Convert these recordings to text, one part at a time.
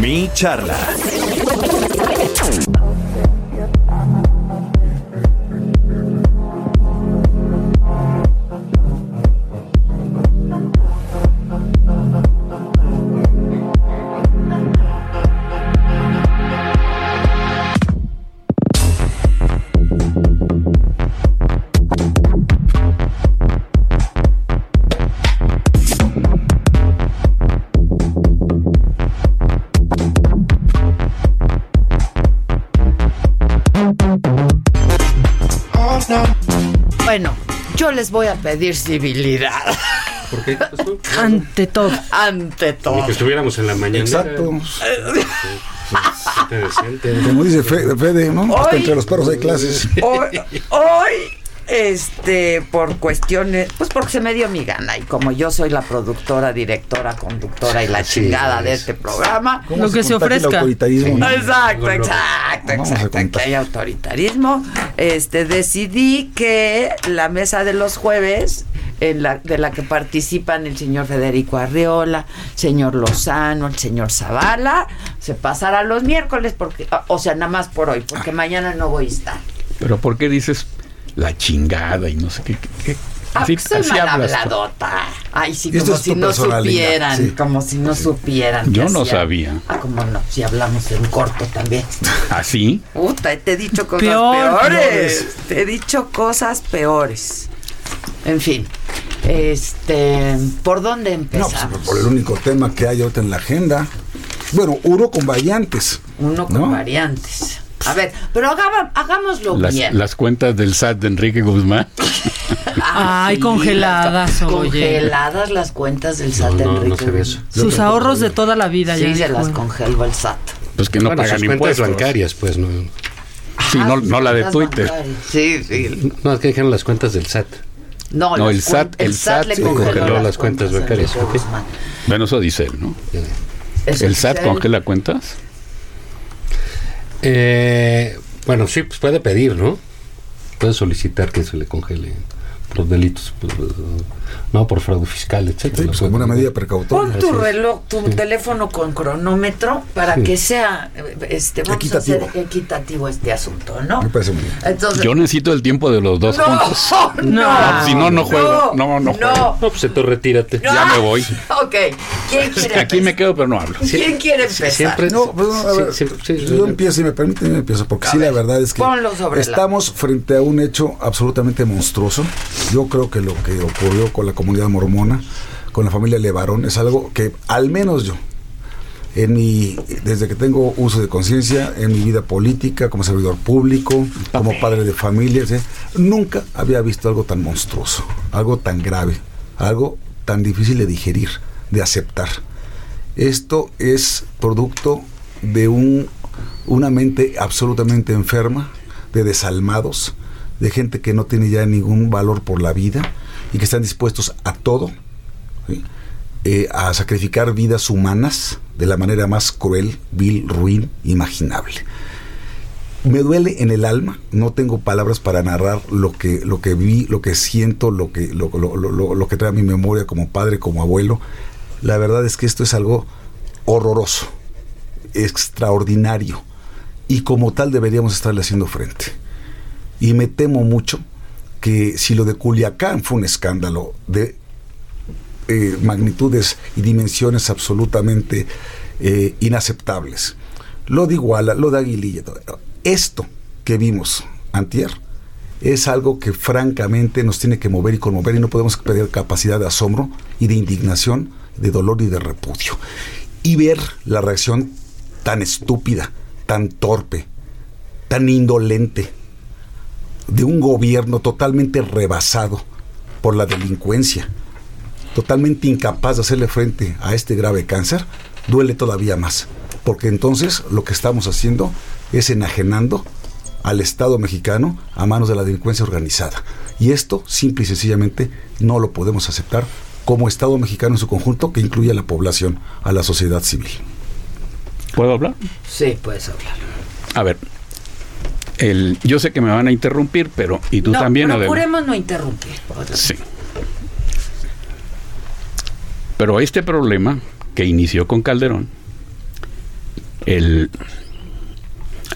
Mi charla. Les voy a pedir civilidad. ¿Por qué? Ante todo. Ante todo. Ni que estuviéramos en la mañana. Exacto. Como dice Fe- Fede, ¿no? Hasta entre los perros hay clases. Hoy, hoy, este, por cuestiones, pues porque se me dio mi gana y como yo soy la productora, directora, conductora y la Sí, chingada de es. este programa. ¿Cómo Lo que se el ofrezca. autoritarismo, no? Exacto, exacto, exacto. Que hay autoritarismo. Este, decidí que la mesa de los jueves, en la, de la que participan el señor Federico Arriola, señor Lozano, el señor Zavala, se pasará los miércoles, porque, o sea, nada más por hoy, porque mañana no voy a estar. Pero ¿por qué dices la chingada y no sé qué? qué- qué? Ah, Así, soy así mal hablas. tú. habladota. Ay, sí, como si no supieran, sí. como si no supieran. Yo no hacía. sabía. Ah, como no, si hablamos en corto también. ¿Así? Puta, te he dicho cosas Peor, peores. peores. Te he dicho cosas peores. En fin, este, ¿por dónde No, pues empezamos? por el único tema que hay ahorita en la agenda. Bueno, uno con variantes. Uno con ¿no? variantes. A ver, pero hagamos, hagámoslo Las, bien. las cuentas del SAT de Enrique Guzmán. Ay, congeladas, las- oye. Congeladas las cuentas del SAT No, de no, no Enrique eso. Sus ahorros de toda la vida. Sí, ya se dijo. las congeló el SAT. Pues que no Bueno, pagan sus cuentas impuestos. bancarias, pues, no. Sí, no, Ah, no la de Twitter. bancarias. Sí, sí. No, es que dijeron las cuentas del SAT. No, el SAT- el SAT le congeló las cuentas bancarias. Guzmán. Bueno, eso dice él, ¿no? ¿El dice SAT congela cuentas? Eh, bueno, sí, pues puede pedir, ¿no? Puede solicitar que se le congele por delitos, pues, no por fraude fiscal, etcétera. Sí, pues como una medida precautoria. Pon tu reloj, tu teléfono con cronómetro para Sí. que sea eh, este, vamos Equitativo. a hacer equitativo este asunto, ¿no? Me parece muy bien. Entonces, Yo necesito el tiempo de los dos no, juntos. no, si no, no juego. No, no juego. no. Pues entonces retírate. Ya me voy. Ok, ¿quién quiere Aquí me quedo, pero no hablo. ¿Quién quiere empezar? Siempre. No, pues, no, a ver, Sí, sí, sí, yo empiezo, si me permiten, yo empiezo, porque A sí, la ver, verdad es que ponlo sobre la- estamos frente a un hecho absolutamente monstruoso. Yo creo que lo que ocurrió con la comunidad mormona, con la familia Levarón, es algo que al menos yo, en mi, desde que tengo uso de conciencia, en mi vida política, como servidor público, como padre de familia, ¿sí? nunca había visto algo tan monstruoso, algo tan grave, algo tan difícil de digerir, de aceptar. Esto es producto de un, una mente absolutamente enferma, de desalmados, de gente que no tiene ya ningún valor por la vida y que están dispuestos a todo. Eh, a sacrificar vidas humanas de la manera más cruel, vil, ruin, imaginable. Me duele en el alma, no tengo palabras para narrar lo que, lo que vi, lo que siento, lo que, lo que trae a mi memoria como padre, como abuelo. La verdad es que esto es algo horroroso, extraordinario, y como tal deberíamos estarle haciendo frente. Y me temo mucho que si lo de Culiacán fue un escándalo de eh, magnitudes y dimensiones absolutamente eh, inaceptables, lo de Iguala, lo de Aguililla, esto que vimos antier es algo que francamente nos tiene que mover y conmover y no podemos perder capacidad de asombro y de indignación, de dolor y de repudio. Y ver la reacción tan estúpida, tan torpe, tan indolente de un gobierno totalmente rebasado por la delincuencia, totalmente incapaz de hacerle frente a este grave cáncer, duele todavía más. Porque entonces lo que estamos haciendo es enajenando al Estado mexicano a manos de la delincuencia organizada. Y esto simple y sencillamente no lo podemos aceptar como Estado mexicano en su conjunto que incluye a la población, a la sociedad civil. ¿Puedo hablar? Sí, puedes hablar. A ver. El, yo sé que me van a interrumpir, pero. Y tú no, también, procuremos no interrumpir. Sí. Pero este problema que inició con Calderón el,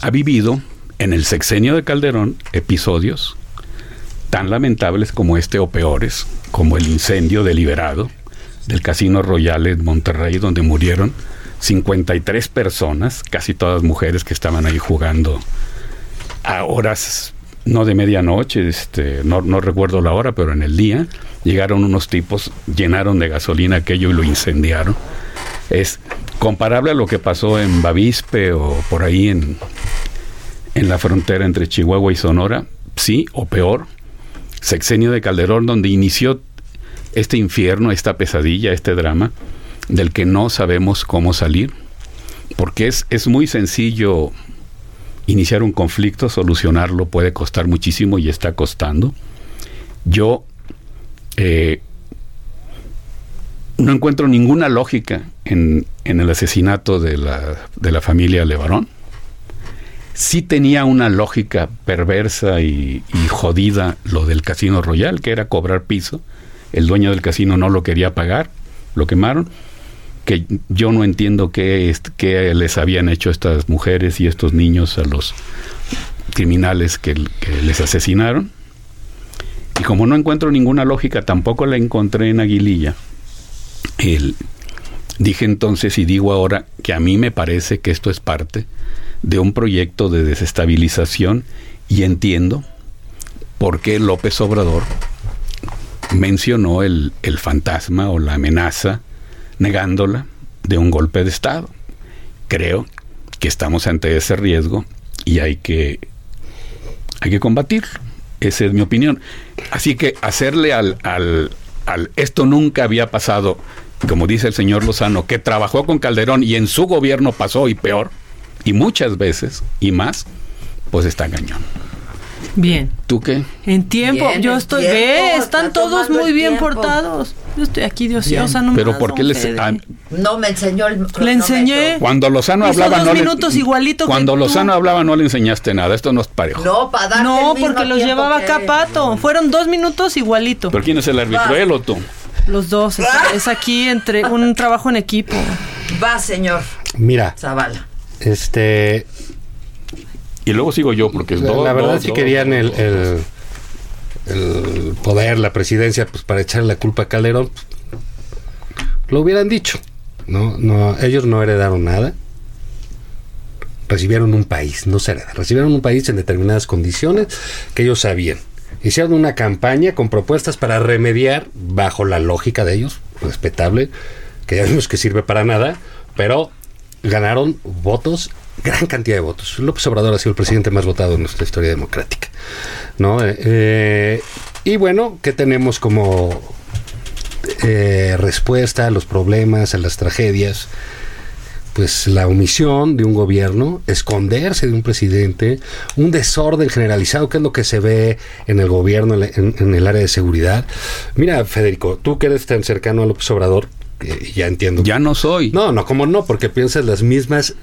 ha vivido en el sexenio de Calderón episodios tan lamentables como este o peores, como el incendio deliberado del Casino Royal en Monterrey, donde murieron 53 personas, casi todas mujeres que estaban ahí jugando a horas no de medianoche, este, no, recuerdo la hora, pero en el día llegaron unos tipos, llenaron de gasolina aquello y lo incendiaron. Es comparable a lo que pasó en Bavispe o por ahí en, en la frontera entre Chihuahua y Sonora, sí, o peor, sexenio de Calderón, donde inició este infierno, esta pesadilla, este drama, del que no sabemos cómo salir, porque es, es muy sencillo iniciar un conflicto, solucionarlo puede costar muchísimo y está costando. Yo eh, no encuentro ninguna lógica en, en el asesinato de la, de la familia Levarón. Sí tenía una lógica perversa y, y jodida lo del Casino Royal, que era cobrar piso. El dueño del casino no lo quería pagar, lo quemaron que yo no entiendo qué, qué les habían hecho estas mujeres y estos niños a los criminales que, que les asesinaron. Y como no encuentro ninguna lógica, tampoco la encontré en Aguililla. El- dije entonces y digo ahora que a mí me parece que esto es parte de un proyecto de desestabilización y entiendo por qué López Obrador mencionó el, el fantasma o la amenaza negándola de un golpe de Estado. Creo que estamos ante ese riesgo y hay que, hay que combatirlo. Esa es mi opinión. Así que hacerle al, al, al esto nunca había pasado, como dice el señor Lozano, que trabajó con Calderón y en su gobierno pasó y peor, y muchas veces y más, pues está cañón. Bien. ¿Tú qué? En tiempo, Bien, yo en estoy, tiempo, ve, está están todos muy bien tiempo. portados. Yo estoy aquí de ociosa, no me Pero ¿por qué les... Ah, No me enseñó el Le enseñé. cuando Lozano hablaba... dos no le- minutos igualito que Cuando tú. Lozano hablaba no le enseñaste nada. Esto no es parejo. No, para darte No, el porque los llevaba acá. Pato. Fueron dos minutos igualito. ¿Pero quién es el árbitro? ¿Él o tú? Los dos. Es, es aquí entre un trabajo en equipo. Va, señor Mira, Zavala. este, Y luego sigo yo, porque es la, dos, la verdad dos, si dos, querían el, el, poder, la presidencia, pues para echarle la culpa a Calderón, pues, lo hubieran dicho. No, no, ellos no heredaron nada. Recibieron un país, no se hereda. Recibieron un país en determinadas condiciones que ellos sabían. Hicieron una campaña con propuestas para remediar, bajo la lógica de ellos, respetable, que ya vimos que sirve para nada, pero ganaron votos, gran cantidad de votos. López Obrador ha sido el presidente más votado en nuestra historia democrática. ¿no? Eh, eh, y bueno, ¿qué tenemos como eh, respuesta a los problemas, a las tragedias? Pues la omisión de un gobierno, esconderse de un presidente, un desorden generalizado, que es lo que se ve en el gobierno, en, en- el área de seguridad. Mira, Federico, tú que eres tan cercano a López Obrador, ya entiendo. Ya no soy. No, no, como no, porque piensas las mismas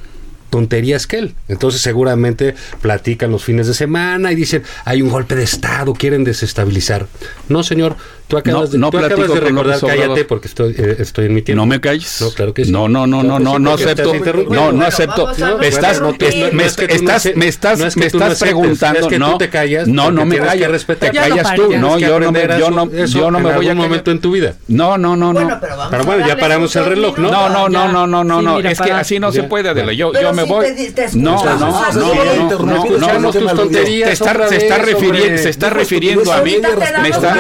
tonterías que él. Entonces seguramente platican los fines de semana y dicen, hay un golpe de Estado, quieren desestabilizar. No, señor, tú acabas No, de, no tú acabas de recordar, cállate porque estoy, eh, estoy en mi tiempo. No me calles. No, claro que sí. No, no, no, no, Claro que no, sí, no acepto. estás. No, no Bueno, acepto. no Estás, es- me, No es que tú no estás, ace- me estás, no es que me tú no estás preguntando. es que tú no, te callas no, no me que respetar. Te callas tú. No, que yo no me, yo no, yo no me voy a momento en tu vida. No, no, no, Bueno, no. pero bueno, ya paramos el reloj, ¿no? No, no, no, no, no, no, no. Es que así no se puede, Adela. Yo, yo me voy. No, no, no, Ah, no, no, no, no, no, se está refiriendo, se está refiriendo a mí. Me está,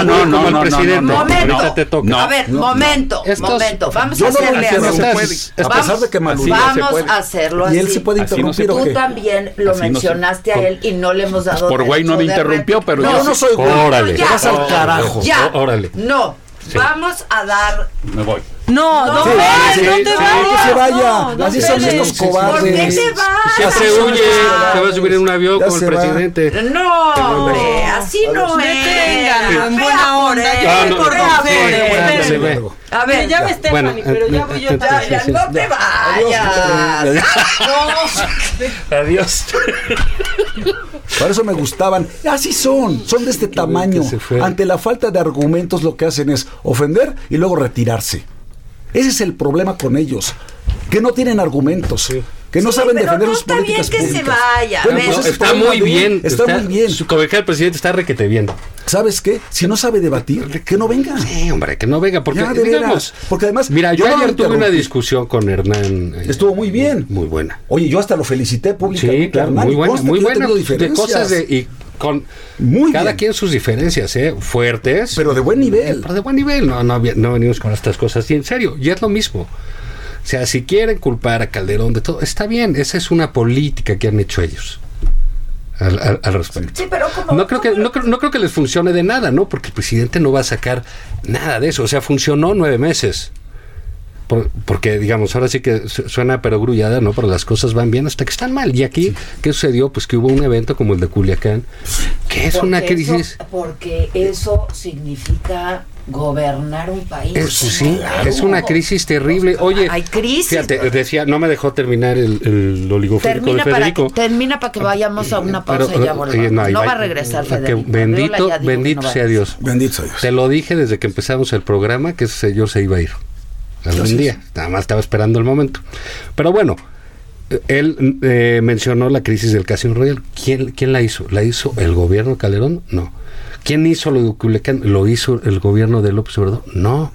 un no, no, como no, el no, presidente. no, no, Momento. no. Ahorita te toca. No. A ver, No, momento, Estos- momento. Vamos a hacerle así. A Vamos- pesar de que se Vamos puede. a hacerlo Y así. él se puede Así no se interrumpir Tú también lo Así no se- mencionaste a él y no le hemos dado Por güey no me interrumpió, pero No, yo no soy güey. Órale. Vas al carajo. Ya. Órale. No. Vamos a dar. me voy. No, No, don sí, Fede, sí, no te sí, vayas. que se vaya. no, Así son estos cobardes. ¿Por qué se va? Ya se huye, se va a subir en un avión Ya con el va. presidente. No, hombre, así no es. Vea buena ya Ah, me no, por bueno. A ver, Ya ya, ves, Bueno, Stephanie, pero ya voy yo ya, no te vayas. Adiós. Por eso me gustaban. Así son, son de este tamaño. Ante la falta de argumentos lo que hacen es ofender y luego retirarse. Ese es el problema con ellos, que no tienen argumentos. que no Sí, saben pero defender no sus está bien políticas que se vaya, Bueno, pues No, está muy bien. Está, muy bien. Su el presidente está requete bien. ¿Sabes qué? Si no sabe debatir, que no venga. Sí, hombre, que no venga, porque Ya, digamos, Porque además, Mira, yo, ayer tuve una discusión con Hernán. eh, Estuvo muy bien. Muy buena. Oye, yo hasta lo felicité públicamente. Sí, claro, Hernán, muy buena, muy buena. De diferencias, cosas de y con Muy cada bien. quien sus diferencias, eh, fuertes. Pero de buen nivel. Pero de buen nivel, no, no, venimos con estas cosas. Y en serio, y es lo mismo. O sea, si quieren culpar a Calderón de todo, está bien, esa es una política que han hecho ellos al, al- al respecto. Sí, pero como. No creo, que, no, creo, no creo que les funcione de nada, ¿no? Porque el presidente no va a sacar nada de eso. O sea, funcionó nueve meses. Por- porque, digamos, ahora sí que su- suena perogrullada, ¿no? Pero las cosas van bien hasta que están mal. Y aquí, ¿qué sucedió? Pues que hubo un evento como el de Culiacán, que es Porque una eso- crisis. porque eso significa gobernar un país. Eso sí, Claro. es una crisis terrible. Oye, Hay crisis. fíjate, decía, no me dejó terminar el, el oligofónico Termina de para, Federico. que, termina para que vayamos a una pausa Pero, y ya eh, volvamos. no, va a regresar que Federico. Bendito, bendito no sea Dios. Bendito sea Dios. Te lo dije desde que empezamos el programa que ese señor se iba a ir. Algún día. Nada más estaba esperando el momento. Pero bueno, eh, él eh, mencionó la crisis del Casino Royal. ¿Quién, ¿Quién la hizo? ¿La hizo el gobierno de Calderón? No. ¿Quién hizo lo de Culiacán? ¿Lo hizo el gobierno de López Obrador? No.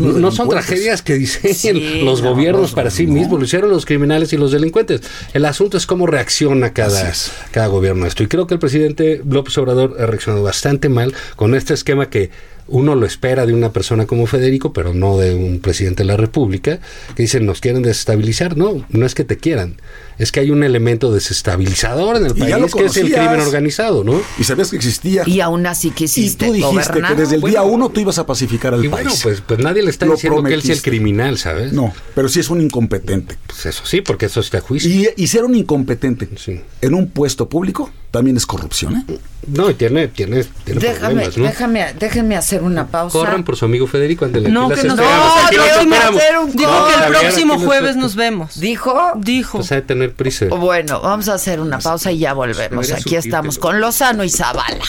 No, son tragedias que diseñen Sí, los no, gobiernos no, para sí mismos, lo hicieron los criminales y los delincuentes. El asunto es cómo reacciona cada, cada gobierno a esto. Y creo que el presidente López Obrador ha reaccionado bastante mal con este esquema que uno lo espera de una persona como Federico, pero no de un presidente de la República, que dicen nos quieren desestabilizar. No, no es que te quieran, es que hay un elemento desestabilizador en el Y ya país lo que es el crimen organizado, ¿no? Y sabías que existía. Y aún así Y quisiste tú dijiste gobernar. que desde el día uno tú ibas a pacificar al Y país. bueno, pues, pues nadie le está Lo diciendo que él sea el criminal, ¿sabes? No, pero sí es un incompetente. Pues eso sí, porque eso está a juicio. Y, y ser un incompetente Sí. en un puesto público también es corrupción, ¿eh? No, y tiene, tiene, tiene Déjame, problemas, ¿no? déjame, déjeme hacer una pausa. Corran por su amigo Federico, ándale. No, que nos No, déjame esperamos. hacer un Dijo No, que el Javier, próximo jueves nos- nos vemos. ¿Dijo? Dijo. Pues hay que tener prisa. Bueno, vamos a hacer una pausa y ya volvemos. Debería Aquí estamos con Lozano y Zavala.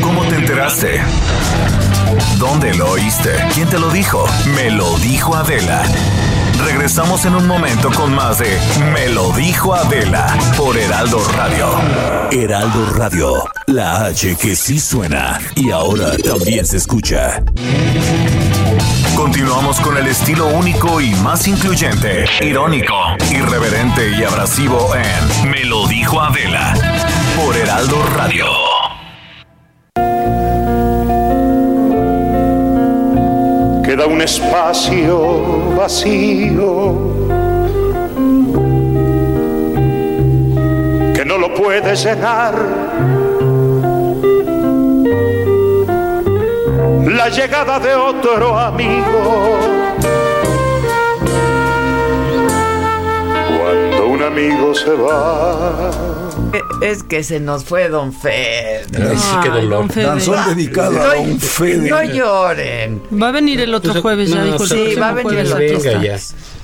¿Cómo te enteraste? ¿Dónde lo oíste? ¿Quién te lo dijo? Me lo dijo Adela. Regresamos en un momento con más de Me lo dijo Adela por Heraldo Radio. Heraldo Radio, la H que sí suena y ahora también se escucha. Continuamos con el estilo único y más incluyente, irónico, irreverente y abrasivo en Me lo dijo Adela por Heraldo Radio. Espacio vacío que no lo puedes llenar. La llegada de otro amigo. Cuando un amigo se va. Es que se nos fue Don Fed. Ay, sí, qué dolor. don Fede. Danzón dedicado a un Fede. no lloren. Va a venir el otro Pues, jueves, ya no, dijo sí, va a venir el jueves. otro. Ya.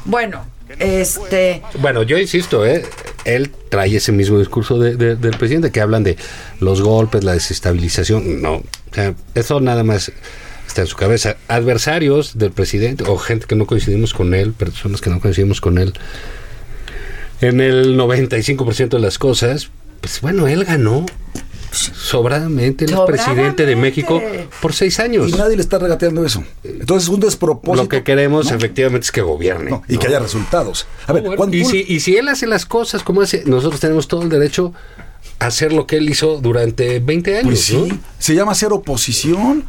Bueno, este. Bueno, yo insisto, ¿eh? él trae ese mismo discurso de- de- del presidente que hablan de los golpes, la desestabilización. No, o sea, eso nada más está en su cabeza. Adversarios del presidente o gente que no coincidimos con él, personas que no coincidimos con él, en el 95% de las cosas, pues bueno, él ganó sobradamente, él es presidente de México por seis años. Y nadie le está regateando eso. Entonces es un despropósito. Lo que queremos ¿no? efectivamente es que gobierne. No, y que haya resultados. A ver, Bueno, y, tú- si, y si él hace las cosas como hace, nosotros tenemos todo el derecho a hacer lo que él hizo durante 20 años. Pues sí, ¿no? se llama ser oposición,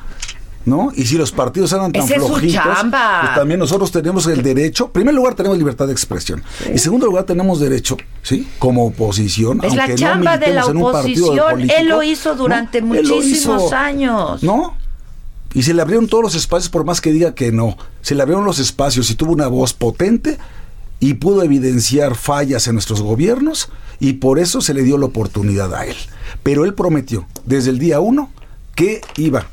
¿no? Y si los partidos eran tan Esa es su flojitos, chamba. pues también nosotros tenemos el derecho. En primer lugar, tenemos libertad de expresión. Y en segundo lugar, tenemos derecho, ¿sí? Como oposición. Es la aunque no chamba de la militemos en un partido oposición. político, Él lo hizo durante muchísimos hizo, años. ¿No? Y se le abrieron todos los espacios, por más que diga que no. Se le abrieron los espacios y tuvo una voz potente y pudo evidenciar fallas en nuestros gobiernos y por eso se le dio la oportunidad a él. Pero él prometió desde el día uno que iba,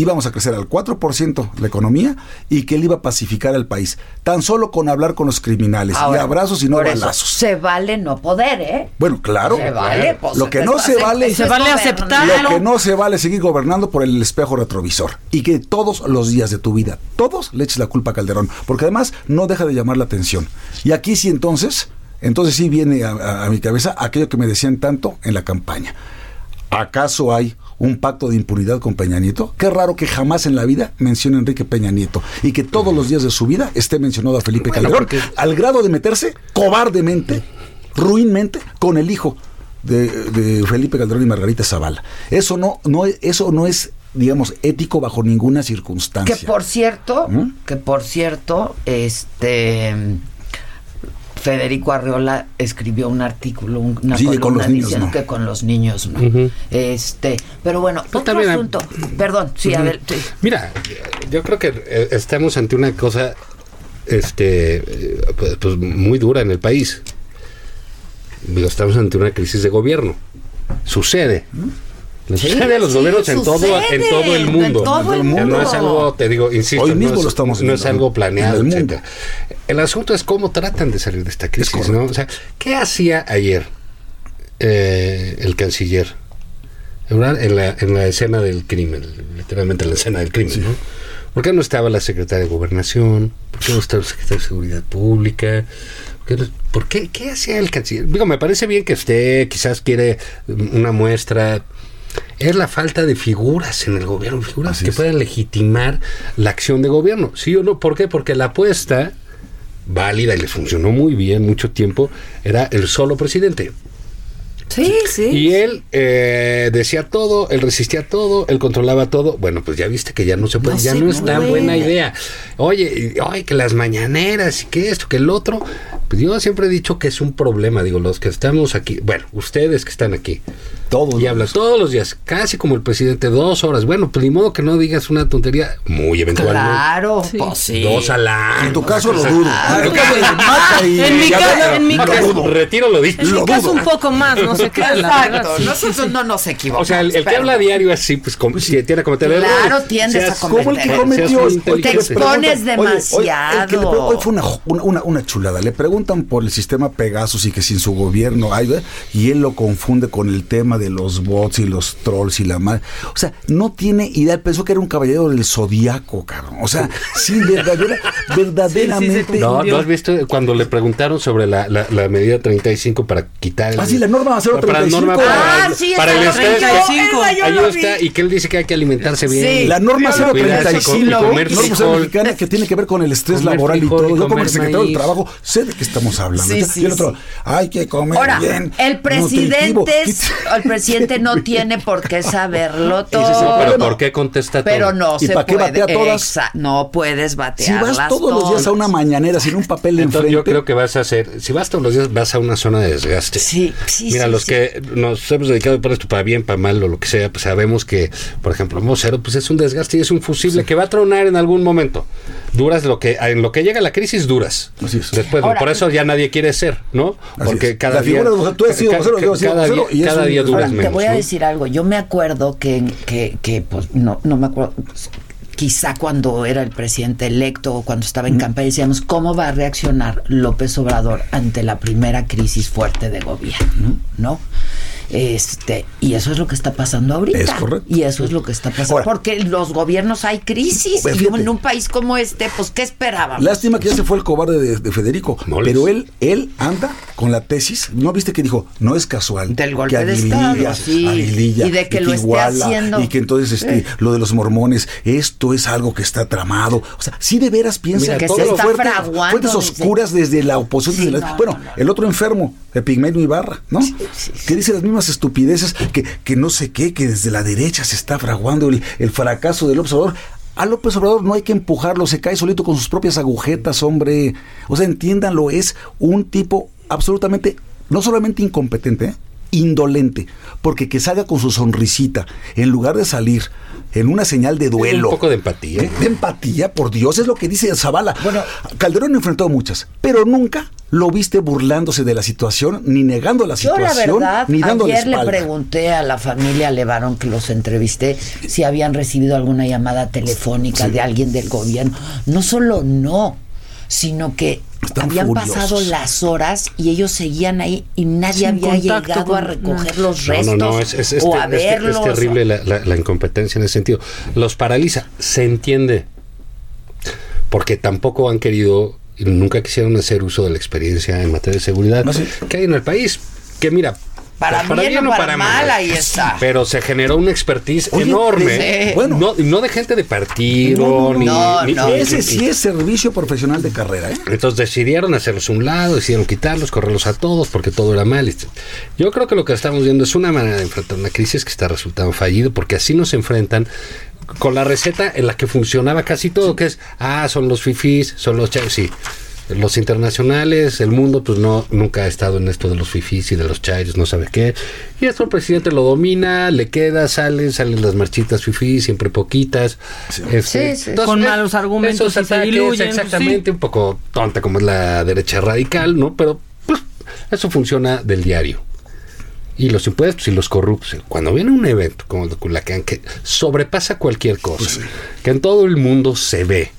íbamos a crecer al 4% la economía y que él iba a pacificar al país, tan solo con hablar con los criminales Ahora, y abrazos y no balazos. Se vale no poder, ¿eh? Bueno, claro. Se vale, pues, Lo que no se vale Se es vale aceptar. lo que no se vale es seguir gobernando por el espejo retrovisor y que todos los días de tu vida, todos le eches la culpa a Calderón, porque además no deja de llamar la atención. Y aquí sí entonces Entonces sí viene a, a- a mi cabeza aquello que me decían tanto en la campaña. ¿Acaso hay un pacto de impunidad con Peña Nieto? Qué raro que jamás en la vida mencione a Enrique Peña Nieto y que todos los días de su vida esté mencionado a Felipe Bueno, Calderón, porque- al grado de meterse cobardemente, ruinmente, con el hijo de, de Felipe Calderón y Margarita Zavala. Eso no, no, es- eso no es, digamos, ético bajo ninguna circunstancia. Que por cierto, ¿Mm? que por cierto, este Federico Arreola escribió un artículo, un- una Sí, que con columna los niños diciendo no. que con los niños no. Este, pero bueno, Pues otro también, asunto. Perdón, sí, a ver, sí. Mira, yo creo que eh, estamos ante una cosa este pues, pues, muy dura en el país. Digo, estamos ante una crisis de gobierno. Sucede. Le Sí, sucede a los sí, gobiernos en todo, en todo el en mundo. todo el O sea, No mundo. es algo, te digo, insisto, Hoy no mismo es- lo estamos no es algo en planeado. el mundo. El asunto es cómo tratan de salir de esta crisis. ¿no? O sea, ¿qué hacía ayer eh, el canciller? En la, en la escena del crimen, literalmente en la escena del crimen, ¿no? ¿Por qué no estaba la secretaria de Gobernación? ¿Por qué no estaba el secretario de Seguridad Pública? ¿Por qué, qué- hacía el canciller? Digo, me parece bien que usted quizás quiere una muestra. Es la falta de figuras en el gobierno, figuras Así que es. puedan legitimar la acción de gobierno. ¿Sí o no? ¿Por qué? Porque la apuesta válida y le funcionó muy bien mucho tiempo era el solo presidente. Sí, sí. Y él eh, decía todo, él resistía todo, él controlaba todo. Bueno, pues ya viste que ya no se puede, No ya se no es tan buena idea. Oye, y- ay, que las mañaneras y que esto, que el otro. Pues yo siempre he dicho que es un problema, digo, los que estamos aquí, bueno, ustedes que están aquí. Todos Y hablas todos los días, casi como el presidente, dos horas. Bueno, pues ni modo que no digas una tontería, muy eventualmente. Claro, Sí. pues sí. Dos al año. En tu caso lo dudo. En tu caso lo mata y- En mi a caso- en mi lo caso- dudo. Retiro lo dicho. En Lo mi caso dudo. un poco más, no sé qué. Exacto, nosotros no nos equivocamos. O sea, el, el que habla diario así, pues como, si tiene que cometer errores. Claro, tiendes Seas- a Como el que cometió Te expones demasiado. hoy fue una, una, una- una chulada. Le preguntan por el sistema Pegasus y que sin su gobierno hay, ¿verdad? y él lo confunde con el tema de los bots y los trolls y la mal. O sea, no tiene idea. Él pensó que era un caballero del zodiaco, cabrón. O sea, sí, verdadera, verdaderamente. No, ¿no has visto cuando le preguntaron sobre la, la, la medida 35 para quitar el... Ah, sí, la norma Para la 035. norma para, Ah, sí, para el lo estrés. vi yo, 35. esa yo Ahí está, y que él dice que hay que alimentarse bien. Sí. La norma Yo lo vi, cuidarse, 035, y comer norma mexicana que tiene que ver con el estrés Comer laboral frijol y todo. Yo como secretario del trabajo sé de qué estamos hablando. Sí, y el otro, sí. hay que comer Ahora, bien. el presidente, nutritivo". es- el presidente no tiene por qué saberlo todo. Pero. ¿por qué contesta todo? Pero no ¿Y se para qué puede. batea todas? Exa- no puedes Si batearlas vas todos los días a una mañanera sin un papel Entonces enfrente. yo creo que vas a hacer, si vas todos los días, vas a una zona de desgaste. Sí, sí, Mira, sí, los sí. que nos hemos dedicado por esto para bien, para mal o lo que sea, pues sabemos que, por ejemplo, Mocero, pues es un desgaste y es un fusible que va a tronar en algún momento. Duras lo que, en lo que llega la crisis, duras. Así es. Después, Ahora- por eso ya nadie quiere ser, ¿no? Así Porque es. cada La día. figura tú has sido ca- vocero, yo he sido cada vocero, día, y cada día duras menos. te voy a decir algo. Yo me acuerdo que, que, que pues, no, no me acuerdo. pues, Quizá cuando era el presidente electo o cuando estaba en campaña decíamos cómo va a reaccionar López Obrador ante la primera crisis fuerte de gobierno, ¿no? Este, y eso es lo que está pasando ahorita. Es correcto. Y eso es lo que está pasando. Ahora- porque en los gobiernos hay crisis. Pues y fíjate. en un país como este, pues, ¿qué esperábamos? Lástima que ya se fue el cobarde de, de Federico. Pero él, él anda con la tesis. ¿No viste que dijo? No es casual. Del golpe que de Aguililla, Estado, sí. Aguililla, Y de que lo esté Iguala, haciendo. Y que entonces este, Eh. lo de los mormones, esto es algo que está tramado. O sea, sí de veras piensa Mira, que todo se está fuerte- fraguando fuentes desde- oscuras desde la oposición. Sí, desde la- no, bueno, no, no. el otro enfermo, el Pigmenio Ibarra, ¿no? sí, sí. Que dice las mismas estupideces que, que no sé qué, que desde la derecha se está fraguando el, el fracaso del Obrador. A López Obrador no hay que empujarlo, se cae solito con sus propias agujetas, hombre. O sea, entiéndanlo, es un tipo absolutamente, no solamente incompetente, ¿eh? indolente, porque que salga con su sonrisita, en lugar de salir en una señal de duelo. Un poco de empatía. De, de empatía, por Dios, es lo que dice Zavala. Bueno, Calderón enfrentó muchas, pero nunca lo viste burlándose de la situación, ni negando la Yo la situación, verdad, ni dándole ayer le pregunté a la familia Levarón que los entrevisté si habían recibido alguna llamada telefónica de alguien del gobierno. No solo no, sino que Están habían furiosos. pasado las horas y ellos seguían ahí y nadie Sin había llegado a recoger no. los No, restos no, no, es, es- es o a es ter- es verlos. terrible la, la- la incompetencia en ese sentido. Los paraliza, se entiende, porque tampoco han querido y nunca quisieron hacer uso de la experiencia en materia de seguridad No, sí. que hay en el país. Que mira, Para bien o para mal, ahí está. Pero se generó una expertise Oye, enorme. sí. Bueno. no, no de gente de partido, No, no, ni, no, ni- no. ni- Ese ni- sí es servicio profesional de carrera, ¿eh? entonces decidieron hacerlos a un lado, decidieron quitarlos, correrlos a todos porque todo era mal. Yo creo que lo que estamos viendo es una manera de enfrentar una crisis que está resultando fallido porque así nos enfrentan con la receta en la que funcionaba casi todo, que es, ah, son los fifís, son los chayos, sí. Los internacionales, el mundo, pues no, nunca ha estado en esto de los fifís y de los chayos, no sabe qué. Y esto el presidente lo domina, le queda, salen, salen las marchitas fifís, siempre poquitas. Este, Sí, sí. entonces, Con eh, malos argumentos esos se diluyen, Exactamente, un poco tonta como es la derecha radical, ¿no? Pero pues, eso funciona del diario. Y los impuestos y los corruptos. Cuando viene un evento como el de Culacán que sobrepasa cualquier cosa, que en todo el mundo se ve,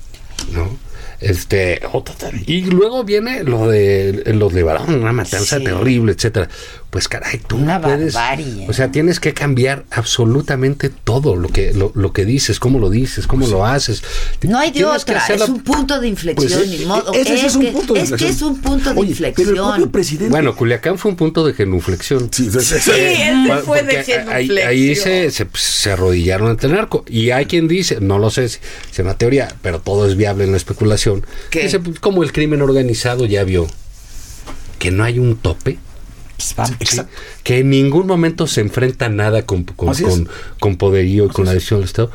¿no? Este, tal- y luego viene lo de lo de Barón, una matanza Sí. terrible, etcétera. Pues caray, tú Una no puedes, barbarie. o sea, tienes que cambiar absolutamente todo lo que lo, lo que dices, cómo lo dices, cómo lo haces. No hay de otra, es la- un punto de inflexión, Pues, ni eh, modo. ese sí es, es un que, punto de es que inflexión. es un punto de Oye, Pero el propio inflexión. presidente. Bueno, Culiacán fue un punto de genuflexión. sí, sí, sí. Bueno, fue de porque ahí, ahí genuflexión. se, se, se arrodillaron ante el narco. Y hay quien dice, no lo sé es una teoría, pero todo es viable en la especulación. ¿Qué? Dice, pues, como el crimen organizado ya vio que no hay un tope, Pues que en ningún momento se enfrenta nada con, con, Así es. con, con poderío y con la decisión del Estado,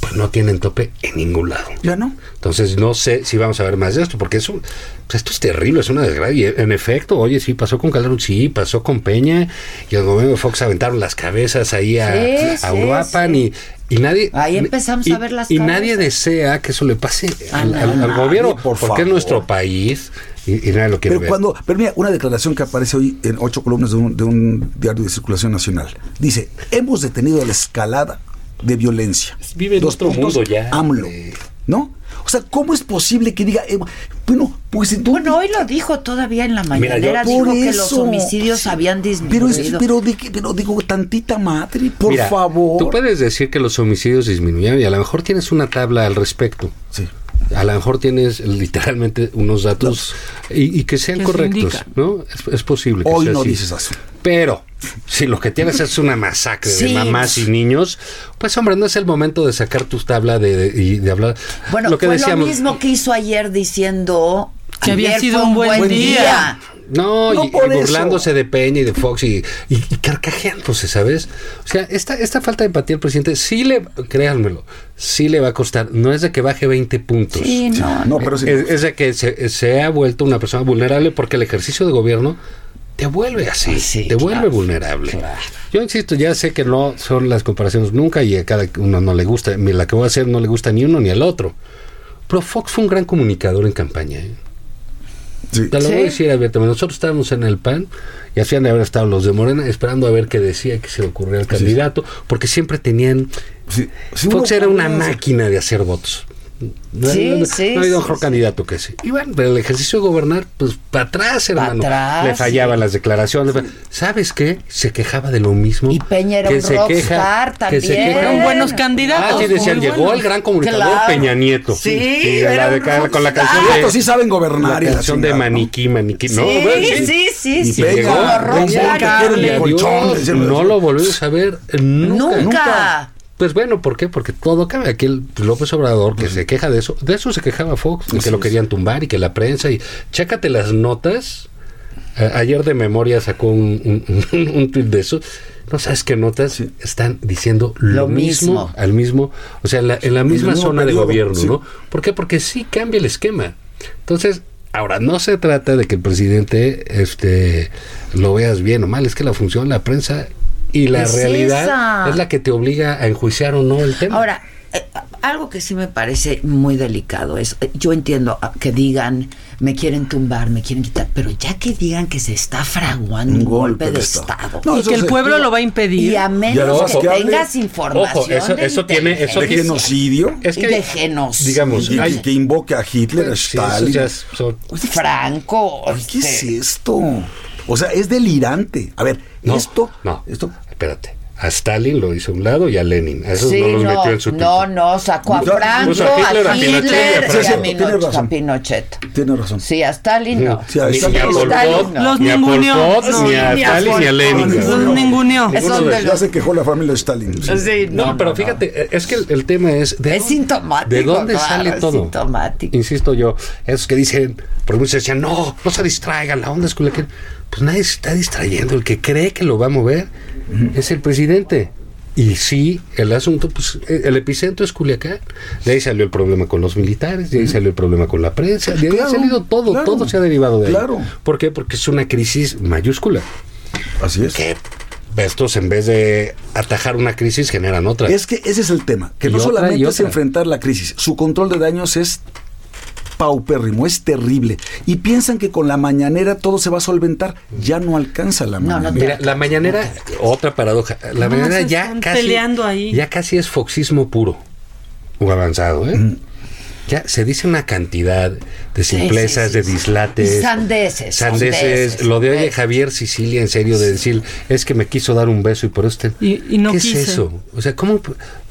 pues no tienen tope en ningún lado. Ya no. Entonces no sé si vamos a ver más de esto, porque es un- pues, esto es terrible, es una desgracia. En efecto, oye, sí, pasó con Calderón, sí, pasó con Peña, y el gobierno de Fox aventaron las cabezas ahí a, Sí, a sí, Uruapan y, y nadie... Ahí empezamos y- a ver las Y cabezas. nadie desea que eso le pase al, al- al nadie, gobierno, por porque favor. es nuestro país y, y nadie lo Pero ver. cuando, pero mira, una declaración que aparece hoy en ocho columnas de un, de un diario de circulación nacional. Dice, hemos detenido la escalada de violencia. Vive en otro mundo ya, AMLO. ¿No? O sea, ¿cómo es posible que diga, eh, bueno, pues entonces... Bueno, hoy lo dijo todavía en la Mira, yo- mañanera, Por dijo que los eso. homicidios habían pero, disminuido. es, pero, de pero digo, tantita madre, por Mira, favor. Tú puedes decir que los homicidios disminuyeron y a lo mejor tienes una tabla al respecto. Sí. A lo mejor tienes literalmente unos datos y, y que sean se correctos. ¿no? Es, es posible que Hoy sea no así. dices así. Pero si lo que tienes es una masacre de mamás y niños, pues hombre, no es el momento de sacar tus tablas de, de- y de hablar. Bueno, lo que fue decíamos. lo mismo que hizo ayer diciendo Que había sido fue un buen día. No, No y, por y burlándose eso. de Peña y de Fox y, y, y carcajeándose, ¿sabes? O sea, esta, esta falta de empatía al presidente, sí le, créanmelo, sí le va a costar. No es de que baje 20 puntos. Sí, no, No, pero sí. Es, es de que se, se ha vuelto una persona vulnerable porque el ejercicio de gobierno te vuelve así, Sí, te vuelve claro, vulnerable. claro. Yo insisto, ya sé que no son las comparaciones nunca y a cada uno no le gusta, ni la que voy a hacer no le gusta ni uno ni al otro. Pero Fox fue un gran comunicador en campaña. ¿eh? Sí. Te lo Sí. voy a decir abiertamente. Nosotros estábamos en el PAN y hacían de haber estado los de Morena esperando a ver qué decía, que se le ocurría al candidato, porque siempre tenían... Sí, sí, Fox era una máquina de hacer votos. No, Sí, no- no- sí, no ha habido sí, mejor sí. candidato que ese. Y bueno, pero el ejercicio de gobernar, pues para atrás, hermano. atrás, Le fallaban sí. las declaraciones. ¿Sabes qué? Se quejaba de lo mismo. Y Peña era que un se que se también. queja- Fueron buenos Ah, candidatos. sí, decían, muy llegó buenos. el gran comunicador Claro. Peña Nieto. Sí, la era de- un con la canción de... Estos sí saben gobernar La la canción de. Maniquí, Maniquí. No, Sí, sí, sí, Y sí. Llegó, que no lo volvimos a ver nunca. Nunca. Pues bueno, ¿por qué? Porque todo cabe. Aquí el López Obrador, que se queja de eso, de eso se quejaba Fox, y que lo querían tumbar y que la prensa. y Chécate las notas. A- ayer de memoria sacó un, un, un, un tuit de eso. No sabes qué notas están diciendo lo, Lo mismo, mismo. al mismo, o sea, en la, en la el misma zona periodo, de gobierno, sí. ¿no? ¿Por qué? Porque sí cambia el esquema. Entonces, ahora no se trata de que el presidente este lo veas bien o mal, es que la función de la prensa y la Es realidad esa. es la que te obliga a enjuiciar o no el tema. Ahora, eh, algo que sí me parece muy delicado es, eh, yo entiendo ah, que digan, me quieren tumbar, me quieren quitar, pero ya que digan que se está fraguando un, golpe, de Estado. No, Y que el pueblo lo va a y impedir. a Ya menos no, que tengas información Ojo, eso- de tiene- eso ¿De genocidio? es y que de genocidio. digamos, Y- hay- y que invoque a Hitler, a Sí, Stalin. son- Franco. Ay, ¿Qué es este, esto? O sea, es delirante. A ver, no, esto, no, esto, espérate. A Stalin lo hizo a un lado y a Lenin. A esos Sí, no los no, metió en su no, no, sacó a Franco, a Hitler, a Pinochet, Hitler a y a Pinochet. razón. a Pinochet. Tiene razón. Sí, a Stalin no. Sí, a ni, Stalin ni a no. Pol Pot, no. Los ni a Pol. Pot, No, ni a Stalin, ni a Lenin. Los ninguneó. Ya se quejó la familia de Stalin. sí. Sí, No, no, pero no, fíjate, es que el, el tema es... ¿de Es dónde- sintomático, ¿De dónde claro, sale es todo? sintomático. Insisto yo, esos que dicen, por muchos decían, no, no se distraigan, la onda es Culiacán. Pues nadie se está distrayendo, el que cree que lo va a mover es el presidente. Y sí, el asunto, pues eh, el epicentro es Culiacán. De ahí salió el problema con los militares, de ahí salió el problema con la prensa, de ahí Claro, ha salido todo, claro. todo se ha derivado de ahí. Claro. ¿Por qué? Porque es una crisis mayúscula. Así es. Que estos, en vez de atajar una crisis, generan otra. Es que ese es el tema, que Y no otra, solamente es enfrentar la crisis, su control de daños es paupérrimo, es terrible. Y piensan que con la mañanera todo se va a solventar. Ya no alcanza la No, no mañanera. Mira, la mañanera, otra paradoja. La No, mañanera ya están casi, peleando ahí. ya casi es foxismo puro o avanzado, ¿eh? Ya se dice una cantidad de simplezas, sí, sí, de dislates, sandeces, sandeces. sandeces, Lo de oye sandeces. Javier Sicilia, en serio, de decir es que me quiso dar un beso y por eso. te- Y- y no ¿Qué quise. es eso? O sea, ¿cómo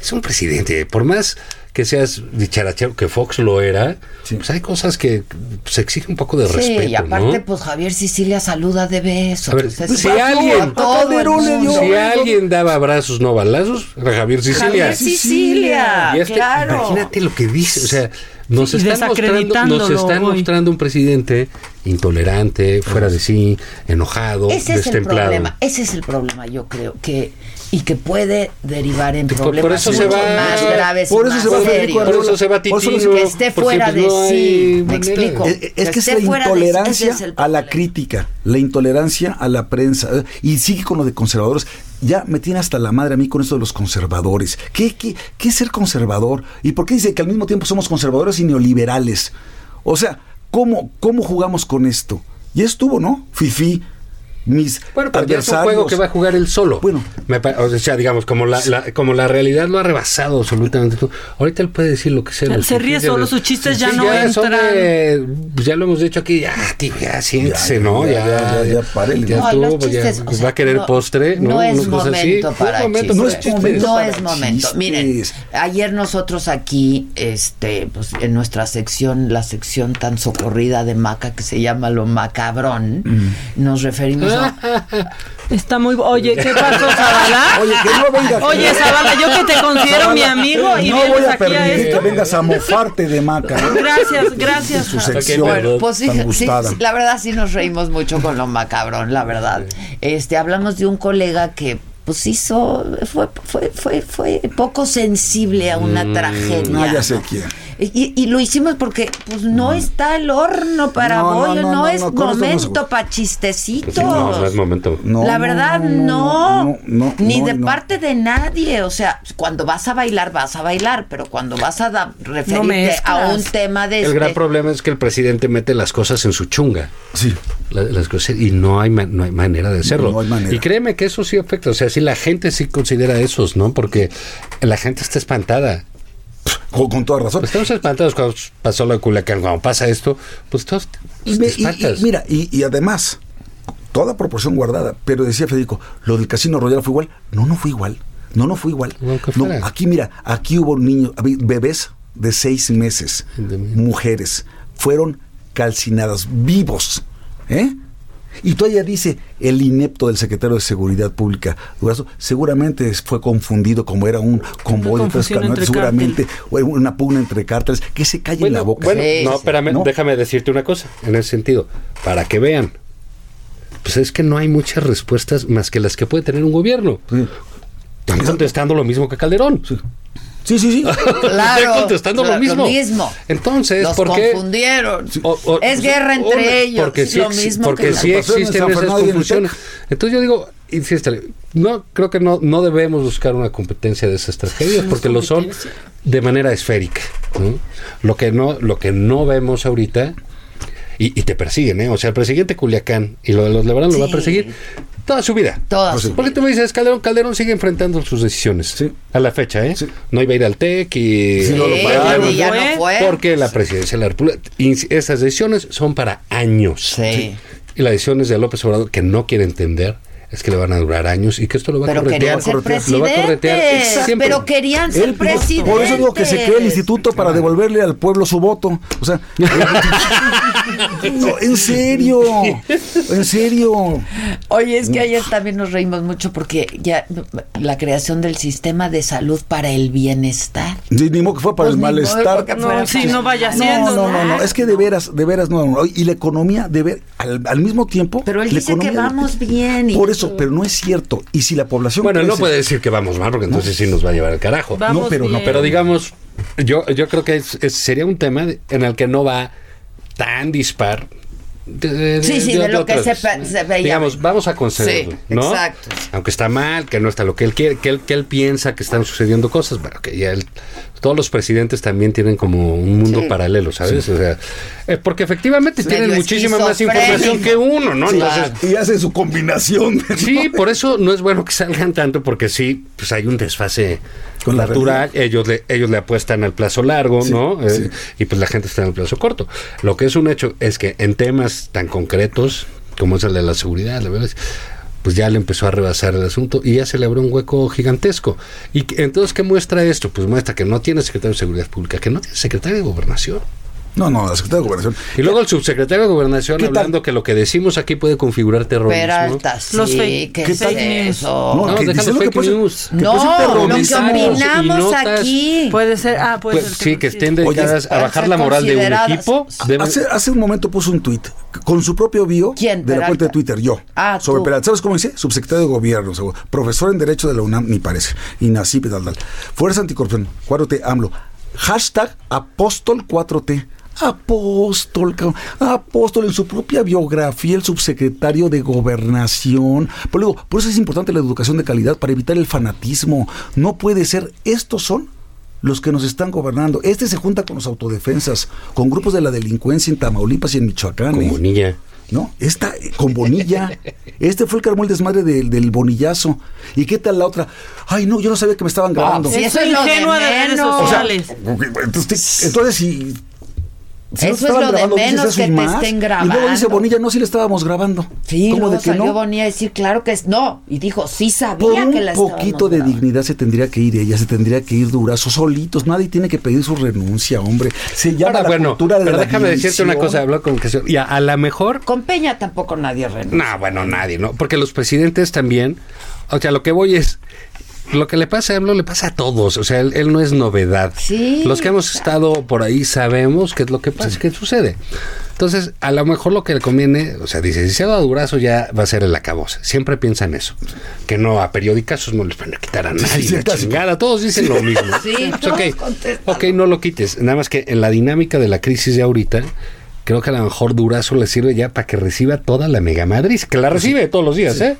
es un presidente? Por más que seas dicharachero, que Fox lo era, Sí. pues hay cosas que se exige un poco de Sí, respeto, y aparte, ¿no? pues Javier Sicilia saluda de beso. A ver, pues, es si alguien- Si alguien daba abrazos, no balazos, era Javier Sicilia. Javier Sicilia, Y este, claro. Imagínate lo que dice, o sea, nos Y están, mostrando, nos están hoy. mostrando un presidente intolerante, fuera de sí, enojado, Ese es el destemplado. problema, ese es el problema, yo creo que y que puede derivar en Por- por problemas eso se mucho va- más graves por y eso más se va serios. Por eso se va Por eso Titino. que esté fuera de no sí, me explico. Es, que es la de- intolerancia es a la crítica, la intolerancia a la prensa. Y sigue con lo de conservadores. Ya me tiene hasta la madre a mí con esto de los conservadores. ¿Qué, qué, qué es ser conservador? ¿Y por qué dice que al mismo tiempo somos conservadores y neoliberales? O sea, ¿cómo, cómo jugamos con esto? Ya estuvo, ¿no? Fifi, mis Bueno, pero ya es un adversarios. juego que va a jugar él solo. Bueno. Me o sea, digamos, como la, la- como la realidad lo ha rebasado absolutamente todo. Ahorita él puede decir lo que sea. Se los ríe solo, sus chistes ya Sí, no son entran. de- pues ya lo hemos dicho aquí, ya, tío, ya siéntese, Ya, ¿no? ya, Ya, ya, ya, ya, ya No, los ya, chistes, o sea, va a querer no- postre, ¿no? No es así. momento No es para momento, chistes. no es momento No es momento. chistes. Miren, ayer nosotros aquí, este, pues en nuestra sección, la sección tan socorrida de Maca que se llama Lo Macabrón, Mm. nos referimos a Está muy... Oye, ¿qué pasó, Zavala? Oye, que no venga. Oye, Zavala, yo que te considero mi amigo y no voy vienes a aquí a permitir esto. que vengas a mofarte de maca. ¿eh? Gracias, gracias. Su sección Bueno, Pues sí, tan sí, gustada. sí, la verdad sí nos reímos mucho con lo macabrón, la verdad. Este, hablamos de un colega que pues hizo, fue, fue, fue, fue poco sensible a una tragedia. Ah, ya sé ¿no? quién. Y, y lo hicimos porque pues no está el horno para No, no, bollo, no, no, no, es no, no momento para chistecitos. Sí, no, no es momento. No, la no, verdad, no, no, no, no, no, ni no, de no. parte de nadie. O sea, cuando vas a bailar, vas a bailar, pero cuando vas a da- referirte a un tema de El este, gran problema es que el presidente mete las cosas en su chunga. Sí. La- las cosas y no hay ma- no hay manera de hacerlo No hay manera. y créeme que eso sí afecta o sea si la gente sí considera esos no porque la gente está espantada Con, con toda razón. estamos espantados cuando pasó de Culiacán cuando pasa esto pues todos Y, te me- y- y espantas mira, y, y además, toda proporción guardada, pero decía Federico, lo del Casino Royal fue igual. No, no fue igual. No, no fue igual. No, aquí, mira, aquí hubo niños, bebés de seis meses, mujeres, fueron calcinadas vivos. ¿Eh? Y todavía dice el inepto del secretario de Seguridad Pública, Durazo, seguramente fue confundido como era un convoy de tres camionetas, seguramente o una pugna entre cárteles, que se calle en la boca. bueno Sí, no espérame ¿No? déjame decirte una cosa en ese sentido para que vean pues es que no hay muchas respuestas más que las que puede tener un gobierno Sí. están contestando lo mismo que Calderón Sí, sí, sí. Claro, Estoy contestando lo mismo. mismo. Entonces, Los ¿por qué? confundieron. O- o- es guerra entre o- ellos. Porque sí, lo mismo porque que sí en existen esas en el confusiones. Entonces yo digo, insístale, no, creo que no, no debemos buscar una competencia de esas tragedias porque lo son de manera esférica. ¿no? Lo que no, lo que no vemos ahorita, y, y te persiguen, ¿eh? O sea, el presidente Culiacán y lo de los Lebrán lo va a perseguir toda su vida. Toda Pues su. Porque tú me dices, Calderón, Calderón sigue enfrentando sus decisiones Sí. a la fecha, ¿eh? Sí. No iba a ir al TEC y... Sí, no lo Sí, pararon. y ya no fue. Porque la presidencia de la República, esas decisiones son para años. Sí. Y las decisiones de López Obrador, que no quiere entender, es que le van a durar años y que esto lo va a Pero corretear. querían ser Lo va a corretear siempre. Pero querían ser Él, presidentes. por eso digo que se crea el instituto para devolverle al pueblo su voto. O sea, no, en serio, en serio. Oye, es que ayer también nos reímos mucho porque ya la creación del sistema de salud para el bienestar. Ni, ni modo que fue para Pues el malestar. No, sí, no vaya No, siendo. no, no, no, es que de veras, de veras, no, no. Y la economía, de ver, al, al mismo tiempo. Pero él dice que vamos bien. y- Por eso, pero no es cierto. Y si la población. Bueno, no puede decir que vamos mal, porque entonces sí nos va a llevar al carajo. Vamos No, pero no. Pero digamos, yo, yo creo que es- es- sería un tema de- en el que no va tan dispar. De- de- Sí, sí, de lo que se se veía. Digamos, vamos a concederlo, Sí, ¿no? exacto. Aunque está mal, que no está lo que él quiere, que él, que él piensa que están sucediendo cosas, bueno, que ya él- todos los presidentes también tienen como un mundo Sí. paralelo, ¿sabes? O sea, eh, porque efectivamente tienen muchísima más información que uno, ¿no? Sí. Entonces, Y hace su combinación. Sí, por eso no es bueno que salgan tanto, porque sí, pues hay un desfase Con la natural. Ellos le, ellos le apuestan al plazo largo, Sí, ¿no? Eh, y pues la gente está en el plazo corto. Lo que es un hecho es que en temas tan concretos como es el de la seguridad, la verdad, pues ya le empezó a rebasar el asunto y ya se le abrió un hueco gigantesco. Y entonces, ¿qué muestra esto? Pues muestra que no tiene secretario de Seguridad Pública, que no tiene secretario de Gobernación. No, no, la Secretaría de Gobernación. Y luego el subsecretario de Gobernación hablando que lo que decimos aquí puede configurar terrorismo. Peralta, sí, Los ¿qué, fake- ¿qué ¿qué es tal? eso? No, No, que deja los que fake news. que puede ser No, lo que opinamos aquí. Puede ser, ah, puede Pues, ser. sí, que estén Oye, dedicadas a bajar la moral de un equipo. deben- Hace, hace un momento puso un tuit con su propio bio ¿Quién, de la cuenta de Twitter, yo. Ah, sobre tú. Peralta. ¿Sabes cómo dice? Subsecretario de Gobierno, seguro. profesor en Derecho de la UNAM, ni parece. INACIP y tal, tal. Fuerza Anticorrupción, 4T, AMLO. Hashtag Apóstol 4T. Apóstol, cabrón. apóstol en su propia biografía, el subsecretario de Gobernación. Por, digo, por eso es importante la educación de calidad para evitar el fanatismo. No puede ser, estos son los que nos están gobernando. Este se junta con los autodefensas, con grupos de la delincuencia en Tamaulipas y en Michoacán. Con ¿eh? Bonilla. ¿No? Esta, eh, con Bonilla. Este fue el el desmadre del, del bonillazo. ¿Y qué tal la otra? Ay, no, yo no sabía que me estaban grabando. sí, Es eso es de ingenua de redes menos. O sea, sociales. entonces, entonces si. Si Eso es lo de grabando, menos que te más. estén Y luego dice grabando. Bonilla, no, si le estábamos grabando. Sí, ¿Cómo luego de que salió no? Bonilla a decir, claro que es no. Y dijo, sí Por sabía un que la poquito estábamos de grabando. dignidad se tendría que ir ella, se tendría que ir Durazo solitos. Nadie tiene que pedir su renuncia, hombre. Se llama Ahora, la bueno, cultura de pero la déjame decirte una cosa, hablo con que y a, a la mejor, Con Peña tampoco nadie renuncia. no, bueno, nadie, ¿no? Porque los presidentes también, o sea, lo que voy es, lo que le pasa a AMLO le pasa a todos, o sea, él, él no es novedad. Sí, Los que hemos estado por ahí sabemos qué es lo que pasa, qué sucede. Entonces, a lo mejor lo que le conviene, o sea, dice, si se dado a Durazo ya va a ser el acabose. Siempre piensan eso. Que no, a periódicos no les van a quitar a nadie. sí, la chingada, todos dicen lo mismo. Sí, Pues, todos ok, no lo quites. Nada más que en la dinámica de la crisis de ahorita, creo que a lo mejor Durazo le sirve ya para que reciba toda la mega Madrid, que la recibe todos los días, ¿eh?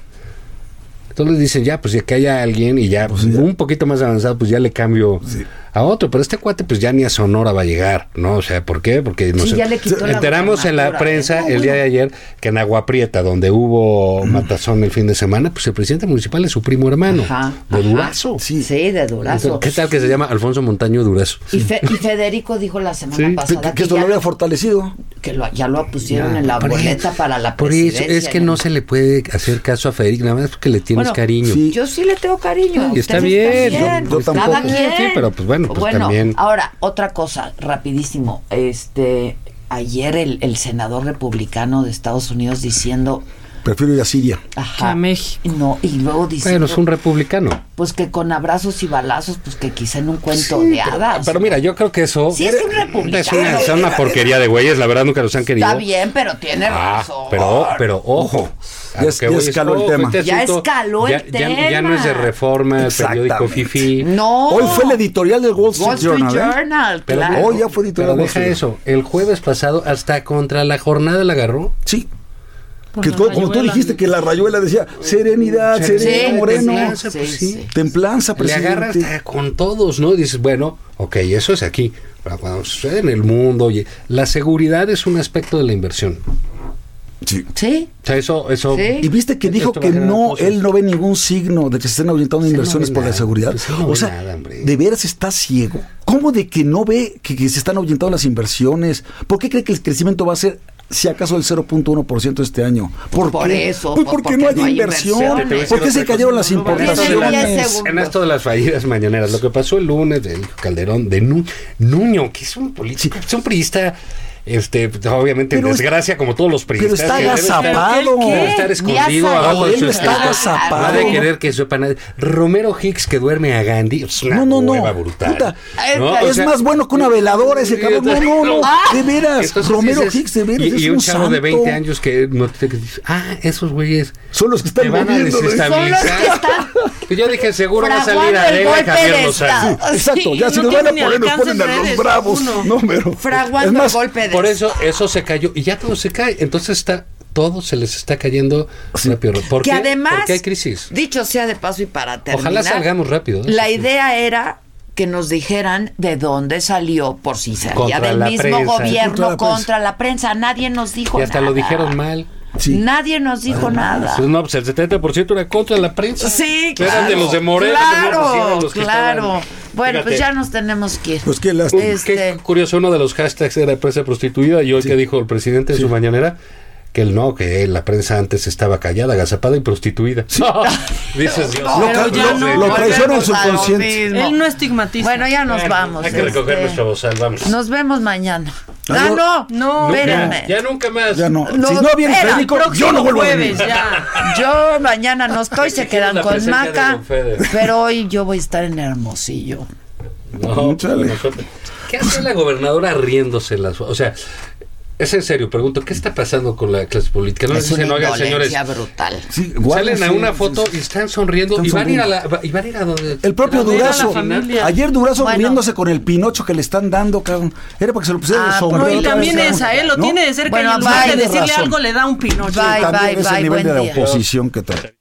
Entonces dicen, ya, pues ya que haya alguien y ya, Pues ya. un poquito más avanzado, pues ya le cambio Sí. a otro. Pero este cuate, pues ya ni a Sonora va a llegar, ¿no? O sea, ¿por qué? Porque nos Sí, ya le quitó la enteramos en la prensa el día de ayer que en Agua Prieta, donde hubo matazón el fin de semana, pues el presidente municipal es su primo hermano, Ajá, de ajá. Durazo. Sí, de Durazo. ¿Qué tal que se llama Alfonso Montaño Durazo? Y, Fe- y Federico dijo la semana Sí. pasada Que, que, que esto ya, lo había fortalecido. Que lo- ya lo pusieron Ya, en la boleta eso- para la Por eso, presidencia. es que no se le puede hacer caso a Federico, nada más porque le tienes Bueno, cariño. sí. Yo sí le tengo cariño. Y está bien, también. yo- yo tampoco. Cada quien. Sí, pero, pues, bueno, pues, también. Ahora, otra cosa, rapidísimo. Este, ayer el, el senador republicano de Estados Unidos diciendo, Prefiero ir a Siria. ajá, Que a México. no, y luego diciendo, Bueno, es un republicano. pues que con abrazos y balazos, pues que quizá en un cuento Sí, de pero- hadas. Pero mira, yo creo que eso. Sí, es un republicano. Es una, es una porquería de güeyes, la verdad nunca los han querido. Está bien, pero tiene Ah, razón. pero, pero ojo. Ya es- es, escaló el tema. este Ya asunto escaló el ya, ya- ya no es de tema. reforma, el periódico. FIFI. No. Hoy fue el editorial del Wall Street, Wall Street Journal. ¿eh? Journal, Pero, claro. Hoy ya fue pero editorial Wall deja eso. El jueves pasado, hasta contra la jornada la agarró. Sí. Que como tú dijiste que la rayuela decía serenidad, Sí, serenidad, sí, moreno, templanza, sí, pues sí. sí. templanza, Le presidente. agarra hasta con todos, ¿no? Y dices, bueno, ok, eso es aquí. Pero cuando sucede en el mundo, oye, la seguridad es un aspecto de la inversión. Sí. Sí. O sea, eso, eso. Sí. Y viste que dijo que no, cosas. él no ve ningún signo de que se estén ahuyentando él no inversiones ve por la seguridad. pues no o sea, nada, de veras está ciego. ¿Cómo de que no ve que, que se están ahuyentando las inversiones? ¿Por qué cree que el crecimiento va a ser si acaso el 0.1% este año. ¿Por, por qué? eso, Pues pues porque, porque no hay no hay inversión. inversión. ¿Por qué se cayeron las importaciones? En esto de las fallidas mañaneras, lo que pasó el lunes del Calderón de Nu- Nuño, que es un político, es un priista, este, obviamente Pero en es- desgracia, como todos los Pero priistas. está agazapado. Debe estar escondido abajo de su está. No ha de querer que sepa nadie. Romero Hicks que duerme a Gandhi, es una No, no, no. brutal. Puta, ¿no? O es sea, más bueno que una veladora ese cabrón. No, no, no. De veras. Entonces Romero dices- Hicks, de veras. Y, es y un un chavo de santo. 20 años que no te dice, ah, esos güeyes Son los que están van a desestabilizar. Son los que están yo dije, seguro va a salir el Adela y Javier de Lozano. Exacto, ya si no nos van a poner, nos ponen a los bravos. No, pero. Fraguando es el golpe de Por eso, eso se cayó y ya todo se cae. Entonces está, todo se les está cayendo rápido. ¿Por que qué? además, Porque hay crisis. dicho sea de paso y para terminar, Ojalá salgamos rápido. ¿eh? La Sí. idea era que nos dijeran de dónde salió, por si salía Contra del mismo prensa. gobierno Contra la contra, prensa. la prensa. Nadie nos dijo Y hasta nada. lo dijeron mal. Sí. Nadie nos dijo nada. Pues no, pues el 70% era contra la prensa. Sí, claro. Eran de los de Morena. Claro, no, los claro. estaban- Bueno, pues ya nos tenemos que ir. Pues qué lástima. Qué Este, curioso, uno de los hashtags era prensa prostituida y hoy que dijo el presidente en su mañanera que él no, que la prensa antes estaba callada, agazapada y prostituida. Dices Dios. No, lo- no. lo a subconsciente. mismo. Él no estigmatiza. Bueno, ya nos Bueno, vamos. Hay que recoger este, nuestro bozal, vamos. Nos vemos mañana. Ah, Adiós. no, No. espérenme. Ya nunca más. Ya no. No, si no viene Federico, yo no vuelvo a jueves, venir. ya. Yo mañana no estoy, se quedan con Maca. Pero hoy yo voy a estar en Hermosillo. No, Chale. pues nosotros- ¿Qué hace la gobernadora riéndose las... O sea, es en serio, pregunto, ¿qué está pasando con la clase política? No es les una dicen, oigan, señores, brutal. Sí, salen a una foto y están sonriendo Están y van a ir a sonriendo. la... Y van a ir a donde... El propio Durazo. Ayer Durazo Bueno. riéndose con el pinocho que le están dando, cabrón. Era para que se lo pusiera Ah, de sombrero. No, y también vez, esa, él lo ¿no? tiene de cerca Bueno, y en lugar bye. de decirle Razón. algo le da un pinocho. Bye, También bye, es el nivel de la oposición que trae.